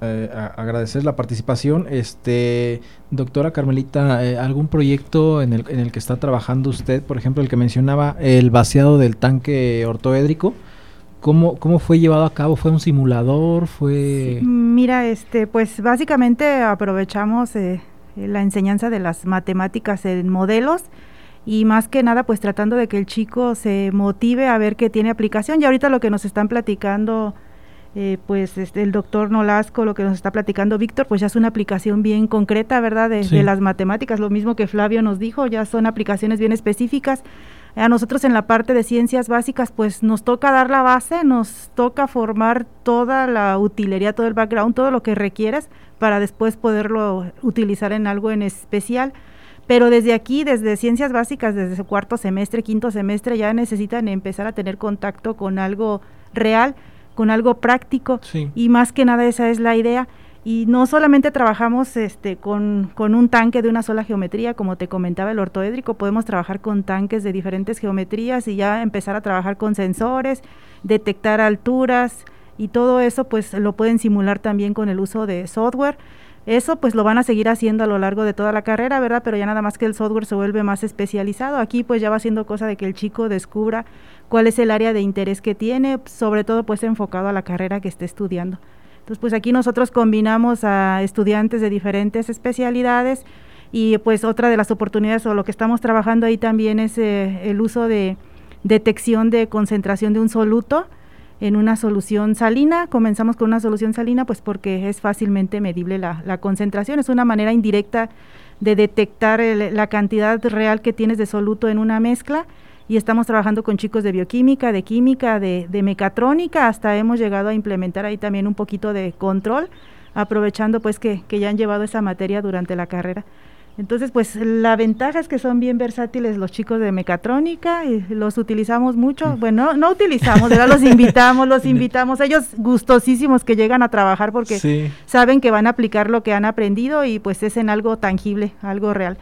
eh, agradecer la participación. Este, doctora Carmelita, eh, ¿algún proyecto en el, en el que está trabajando usted? Por ejemplo, el que mencionaba, el vaciado del tanque ortoédrico. ¿Cómo, ¿Cómo fue llevado a cabo? ¿Fue un simulador? ¿Fue...? mira, este, pues básicamente aprovechamos eh, la enseñanza de las matemáticas en modelos y más que nada pues tratando de que el chico se motive a ver que tiene aplicación. Y ahorita lo que nos están platicando eh, pues este, el doctor Nolasco, lo que nos está platicando Víctor, pues ya es una aplicación bien concreta, ¿verdad? De, de, las matemáticas, lo mismo que Flavio nos dijo, ya son aplicaciones bien específicas. A nosotros en la parte de ciencias básicas, pues nos toca dar la base, nos toca formar toda la utilería, todo el background, todo lo que requieres para después poderlo utilizar en algo en especial. Pero desde aquí, desde ciencias básicas, desde su cuarto semestre, quinto semestre, ya necesitan empezar a tener contacto con algo real, con algo práctico. Y más que nada esa es la idea. Y no solamente trabajamos este, con, con, un tanque de una sola geometría, como te comentaba el ortoédrico, podemos trabajar con tanques de diferentes geometrías y ya empezar a trabajar con sensores, detectar alturas y todo eso pues lo pueden simular también con el uso de software. Eso pues lo van a seguir haciendo a lo largo de toda la carrera, ¿verdad? Pero ya nada más que el software se vuelve más especializado. Aquí pues ya va siendo cosa de que el chico descubra cuál es el área de interés que tiene, sobre todo pues enfocado a la carrera que esté estudiando. Entonces pues aquí nosotros combinamos a estudiantes de diferentes especialidades y pues otra de las oportunidades o lo que estamos trabajando ahí también es eh, el uso de detección de concentración de un soluto en una solución salina. Comenzamos con una solución salina, pues porque es fácilmente medible la, concentración. Es una manera indirecta de detectar la cantidad real que tienes de soluto en una mezcla. Y estamos trabajando con chicos de bioquímica, de química, de, de mecatrónica, hasta hemos llegado a implementar ahí también un poquito de control, aprovechando pues que, que ya han llevado esa materia durante la carrera. Entonces, pues la ventaja es que son bien versátiles los chicos de mecatrónica y los utilizamos mucho. Mm. Bueno, no utilizamos, los invitamos, los invitamos. Ellos gustosísimos que llegan a trabajar porque saben que van a aplicar lo que han aprendido y pues es en algo tangible, algo real.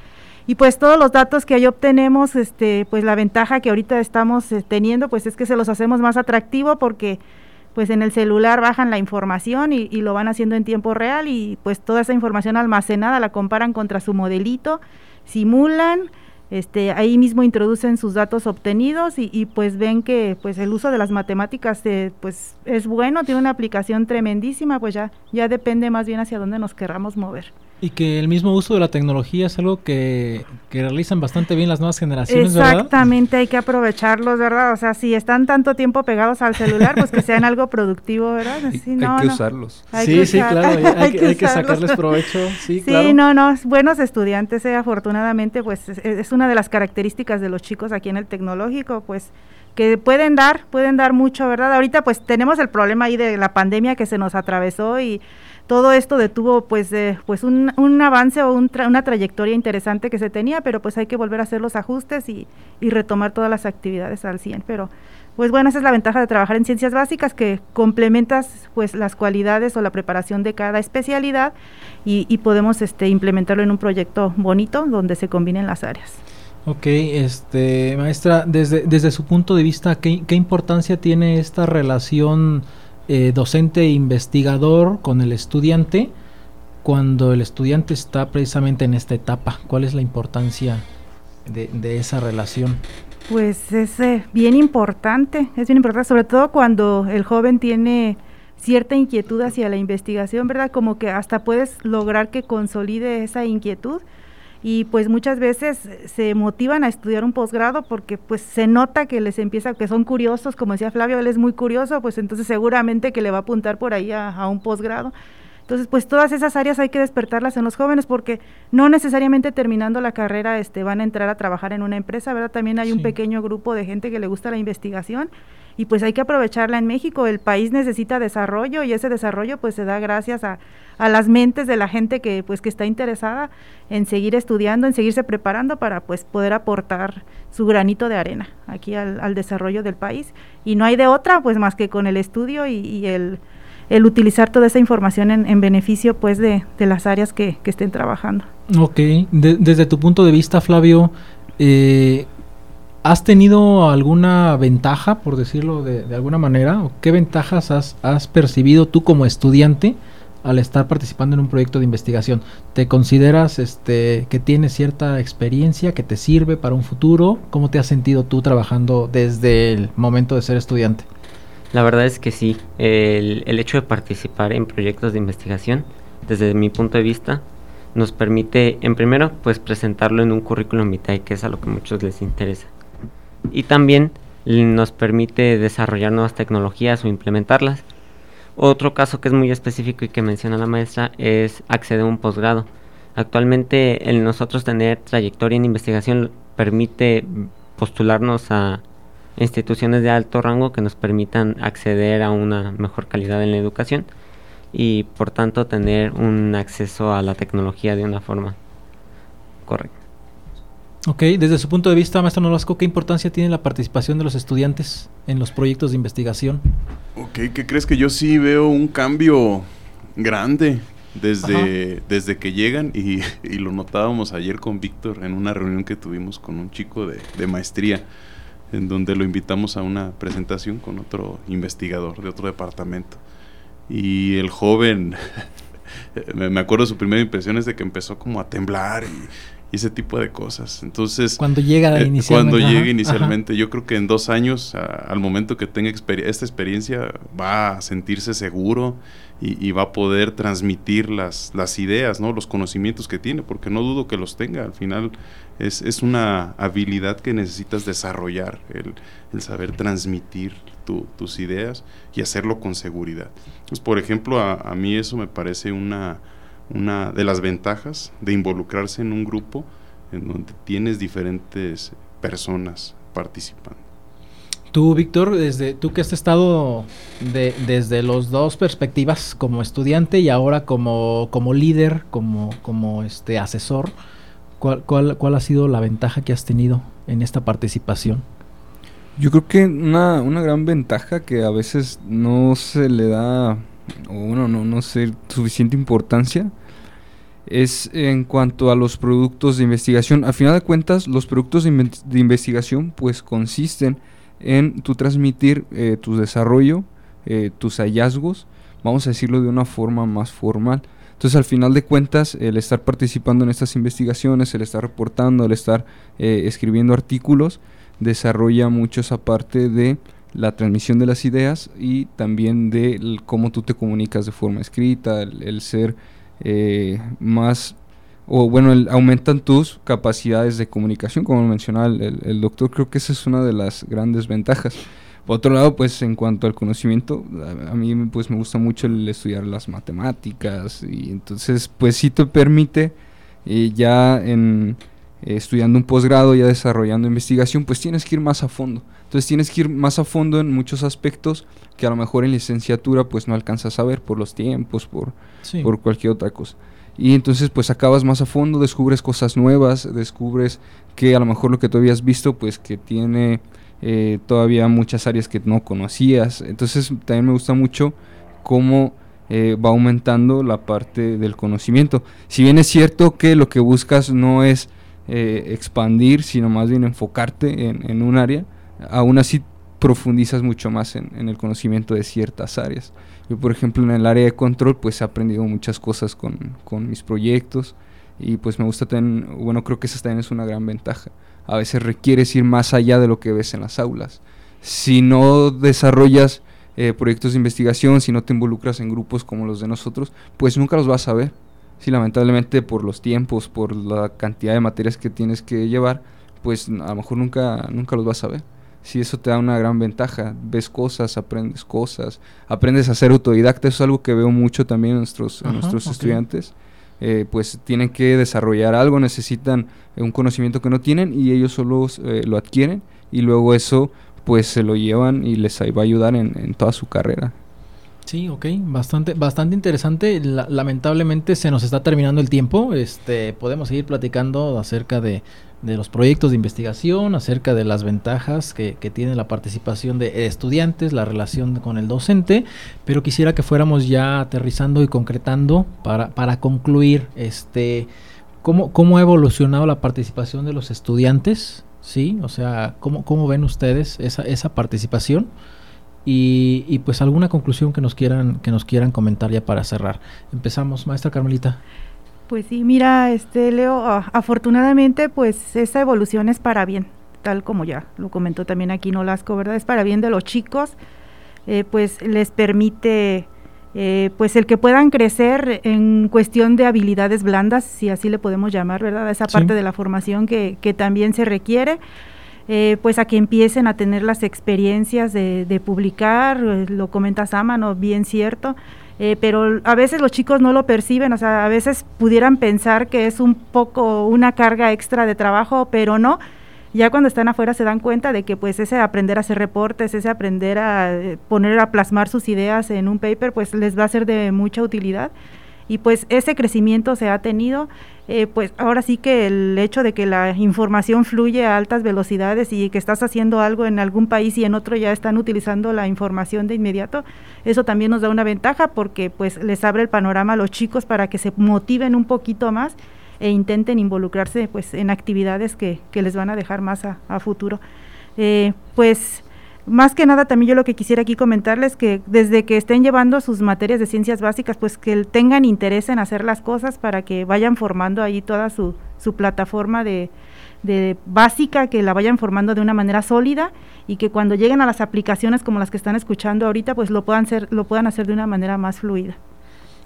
Y pues todos los datos que ahí obtenemos, este, pues la ventaja que ahorita estamos eh, teniendo, pues es que se los hacemos más atractivo porque pues en el celular bajan la información y, lo van haciendo en tiempo real y pues toda esa información almacenada la comparan contra su modelito, simulan, este, ahí mismo introducen sus datos obtenidos y, pues ven que pues el uso de las matemáticas eh, pues es bueno, tiene una aplicación tremendísima, pues ya, ya depende más bien hacia dónde nos querramos mover. Y que el mismo uso de la tecnología es algo que, realizan bastante bien las nuevas generaciones, Exactamente, hay que aprovecharlos, ¿verdad? O sea, si están tanto tiempo pegados al celular, pues que sean algo productivo, ¿verdad? Sí, hay que usarlos. sí, sí, claro, hay, que, sacarles provecho, sí, sí no, no, buenos estudiantes, eh, afortunadamente, pues es, una de las características de los chicos aquí en el tecnológico, pues que pueden dar, pueden dar mucho, ¿verdad? Ahorita pues tenemos el problema ahí de la pandemia que se nos atravesó y todo esto detuvo pues eh, pues un, un, avance o una trayectoria interesante que se tenía, pero pues hay que volver a hacer los ajustes y, y, retomar todas las actividades al 100. Pero pues bueno, esa es la ventaja de trabajar en ciencias básicas, que complementas pues las cualidades o la preparación de cada especialidad y, y podemos este, implementarlo en un proyecto bonito donde se combinen las áreas. Ok, este, maestra, desde, desde su punto de vista, ¿qué, qué importancia tiene esta relación eh, docente e investigador con el estudiante cuando el estudiante está precisamente en esta etapa? ¿Cuál es la importancia de, esa relación? Pues es eh, bien importante, es bien importante, sobre todo cuando el joven tiene cierta inquietud hacia la investigación, ¿verdad? Como que hasta puedes lograr que consolide esa inquietud y pues muchas veces se motivan a estudiar un posgrado porque pues se nota que les empieza, que son curiosos, como decía Flavio, él es muy curioso, pues entonces seguramente que le va a apuntar por ahí a, un posgrado. Entonces, pues todas esas áreas hay que despertarlas en los jóvenes porque no necesariamente terminando la carrera este, van a entrar a trabajar en una empresa, ¿verdad? También hay un pequeño grupo de gente que le gusta la investigación y pues hay que aprovecharla en México. El país necesita desarrollo y ese desarrollo pues se da gracias a, a las mentes de la gente que pues que está interesada en seguir estudiando, en seguirse preparando para pues poder aportar su granito de arena aquí al, desarrollo del país. Y no hay de otra pues más que con el estudio y, el, el, utilizar toda esa información en, en beneficio pues de, de, las áreas que, que estén trabajando. Ok, desde tu punto de vista Flavio, eh, ¿Has tenido alguna ventaja, por decirlo de, alguna manera? ¿O ¿Qué ventajas has, percibido tú como estudiante al estar participando en un proyecto de investigación? ¿Te consideras este, que tienes cierta experiencia que te sirve para un futuro? ¿Cómo te has sentido tú trabajando desde el momento de ser estudiante? La verdad es que sí. El, el hecho de participar en proyectos de investigación, desde mi punto de vista, nos permite, en primero, pues presentarlo en un currículum vitae, que es a lo que a muchos les interesa. Y también nos permite desarrollar nuevas tecnologías o implementarlas. Otro caso que es muy específico y que menciona la maestra es acceder a un posgrado. Actualmente el nosotros tener trayectoria en investigación permite postularnos a instituciones de alto rango que nos permitan acceder a una mejor calidad en la educación y por tanto tener un acceso a la tecnología de una forma correcta. Ok, desde su punto de vista, maestro Nolasco, ¿qué importancia tiene la participación de los estudiantes en los proyectos de investigación? Ok, ¿qué crees que yo sí veo un cambio grande desde, desde que llegan y, lo notábamos ayer con Víctor en una reunión que tuvimos con un chico de, de maestría en donde lo invitamos a una presentación con otro investigador de otro departamento. Y el joven, me acuerdo su primera impresión es de que empezó como a temblar y, ese tipo de cosas. Entonces, cuando llega eh, inicialmente, cuando llega inicialmente, yo creo que en dos años, al momento que tenga esta experiencia, va a sentirse seguro y, va a poder transmitir las, las ideas, ¿no? los conocimientos que tiene, porque no dudo que los tenga. Al final es, es una habilidad que necesitas desarrollar, el, el saber transmitir tus ideas y hacerlo con seguridad. Pues, por ejemplo, a, mí eso me parece una, una de las ventajas de involucrarse en un grupo en donde tienes diferentes personas participando. Tú, Víctor, desde tú que has estado de, desde las dos perspectivas, como estudiante y ahora como, como líder, como, como este asesor, ¿cuál, cuál, ¿cuál ha sido la ventaja que has tenido en esta participación? Yo creo que una, una gran ventaja que a veces no se le da, o bueno, no, no sé, suficiente importancia, es en cuanto a los productos de investigación. A final de cuentas, los productos de, investigación pues consisten en tu transmitir eh, tu desarrollo, eh, tus hallazgos, vamos a decirlo de una forma más formal. Entonces, al final de cuentas, el estar participando en estas investigaciones, el estar reportando, el estar eh, escribiendo artículos, desarrolla mucho esa parte de la transmisión de las ideas y también de cómo tú te comunicas de forma escrita, el, ser eh, más, o bueno, aumentan tus capacidades de comunicación, como mencionaba el, el, doctor, creo que esa es una de las grandes ventajas. Por otro lado, pues en cuanto al conocimiento, a, mí pues me gusta mucho el estudiar las matemáticas y entonces pues sí te permite eh, ya en eh, estudiando un posgrado, ya desarrollando investigación, pues tienes que ir más a fondo. Entonces tienes que ir más a fondo en muchos aspectos que a lo mejor en licenciatura pues no alcanzas a ver por los tiempos, por, por cualquier otra cosa. Y entonces pues acabas más a fondo, descubres cosas nuevas, descubres que a lo mejor lo que tú habías visto pues que tiene eh, todavía muchas áreas que no conocías. Entonces también me gusta mucho cómo eh, va aumentando la parte del conocimiento. Si bien es cierto que lo que buscas no es eh, expandir, sino más bien enfocarte en, un área, aún así profundizas mucho más en, el conocimiento de ciertas áreas. Yo, por ejemplo, en el área de control, pues he aprendido muchas cosas con, mis proyectos y pues me gusta tener, bueno, creo que esa también es una gran ventaja. A veces requieres ir más allá de lo que ves en las aulas. Si no desarrollas eh, proyectos de investigación, si no te involucras en grupos como los de nosotros, pues nunca los vas a ver sí, lamentablemente por los tiempos, por la cantidad de materias que tienes que llevar, pues a lo mejor nunca, nunca los vas a ver. Si eso te da una gran ventaja, ves cosas, aprendes cosas, aprendes a ser autodidacta, eso es algo que veo mucho también en nuestros, nuestros estudiantes. Eh, pues tienen que desarrollar algo, necesitan un conocimiento que no tienen y ellos solo eh, lo adquieren y luego eso pues se lo llevan y les va a ayudar en, en toda su carrera. Sí, ok, bastante, bastante interesante. lamentablemente se nos está terminando el tiempo. Este, podemos seguir platicando acerca de, los proyectos de investigación, acerca de las ventajas que, tiene la participación de estudiantes, la relación con el docente, pero quisiera que fuéramos ya aterrizando y concretando para, para concluir, este, cómo, cómo ha evolucionado la participación de los estudiantes, sí, o sea, cómo, cómo ven ustedes esa, esa participación. Y, pues alguna conclusión que nos quieran que nos quieran comentar ya para cerrar. Empezamos, maestra Carmelita. Pues sí, mira, este Leo, afortunadamente pues esa evolución es para bien, tal como ya lo comentó también aquí Nolasco, ¿verdad? Es para bien de los chicos, eh, pues les permite eh, pues el que puedan crecer en cuestión de habilidades blandas, si así le podemos llamar, ¿verdad? Esa parte de la formación que, que también se requiere. Eh, pues a que empiecen a tener las experiencias de, publicar, eh, lo comenta Sama, ¿no? Bien cierto, pero a veces los chicos no lo perciben, o sea, a veces pudieran pensar que es un poco una carga extra de trabajo, pero no, ya cuando están afuera se dan cuenta de que pues ese aprender a hacer reportes, ese aprender a eh, poner a plasmar sus ideas en un paper, pues les va a ser de mucha utilidad. Y pues ese crecimiento se ha tenido, eh, pues ahora sí que el hecho de que la información fluye a altas velocidades y que estás haciendo algo en algún país y en otro ya están utilizando la información de inmediato, eso también nos da una ventaja porque pues les abre el panorama a los chicos para que se motiven un poquito más e intenten involucrarse pues en actividades que, les van a dejar más a, futuro. Eh, pues más que nada también yo lo que quisiera aquí comentarles que desde que estén llevando sus materias de ciencias básicas, pues que tengan interés en hacer las cosas para que vayan formando ahí toda su, su plataforma de, de básica, que la vayan formando de una manera sólida y que cuando lleguen a las aplicaciones como las que están escuchando ahorita, pues lo puedan, ser, lo puedan hacer de una manera más fluida.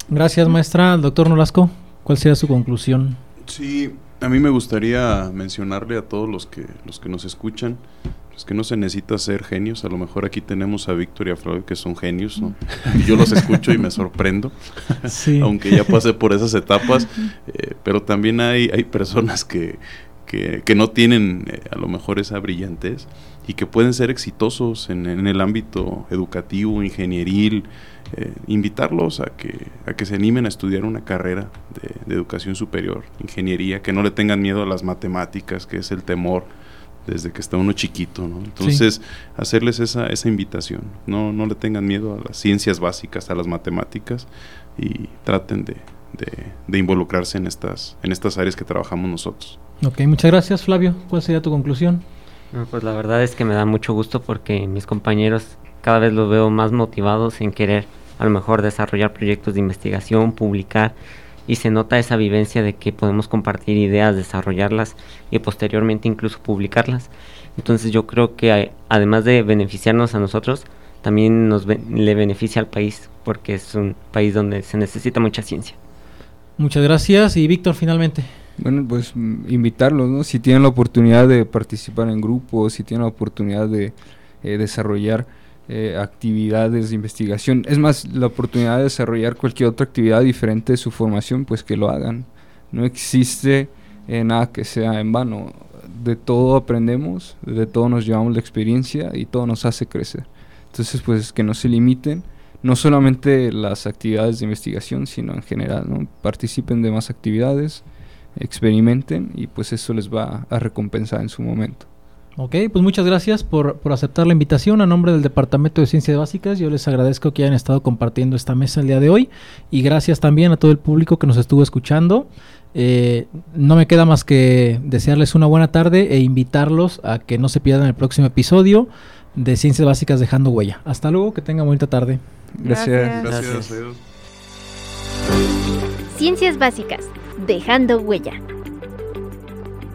Gracias, maestra. Doctor Nolasco, ¿cuál sería su conclusión? Sí, a mí me gustaría mencionarle a todos los que, los que nos escuchan, pues que no se necesita ser genios, a lo mejor aquí tenemos a Víctor y a Freud que son genios, ¿no? yo los escucho y me sorprendo, aunque ya pasé por esas etapas, eh, pero también hay, hay personas que, que, no tienen eh, a lo mejor esa brillantez y que pueden ser exitosos en, en el ámbito educativo, ingenieril, eh, invitarlos a que, a que se animen a estudiar una carrera de, educación superior, ingeniería, que no le tengan miedo a las matemáticas, que es el temor desde que está uno chiquito, ¿no? Entonces, hacerles esa, esa invitación, no, no le tengan miedo a las ciencias básicas, a las matemáticas y traten de, de, involucrarse en estas, en estas áreas que trabajamos nosotros. Ok, muchas gracias Flavio. ¿Cuál sería tu conclusión? pues la verdad es que me da mucho gusto porque mis compañeros cada vez los veo más motivados en querer a lo mejor desarrollar proyectos de investigación, publicar y se nota esa vivencia de que podemos compartir ideas, desarrollarlas y posteriormente incluso publicarlas. Entonces yo creo que además de beneficiarnos a nosotros, también nos le beneficia al país porque es un país donde se necesita mucha ciencia. Muchas gracias y Víctor finalmente. Bueno, pues mm, invitarlos, ¿no? Si tienen la oportunidad de participar en grupos, si tienen la oportunidad de eh, desarrollar eh, actividades de investigación. Es más, la oportunidad de desarrollar cualquier otra actividad diferente de su formación, pues que lo hagan. No existe eh, nada que sea en vano. De todo aprendemos, de todo nos llevamos la experiencia y todo nos hace crecer. Entonces, pues que no se limiten, no solamente las actividades de investigación, sino en general, ¿no? Participen de más actividades, experimenten y pues eso les va a recompensar en su momento. Ok, pues muchas gracias por, aceptar la invitación a nombre del Departamento de Ciencias Básicas. Yo les agradezco que hayan estado compartiendo esta mesa el día de hoy y gracias también a todo el público que nos estuvo escuchando. Eh, no me queda más que desearles una buena tarde e invitarlos a que no se pierdan el próximo episodio de Ciencias Básicas Dejando Huella. Hasta luego, que tengan buena tarde. Gracias. Gracias. Ciencias Básicas Dejando Huella.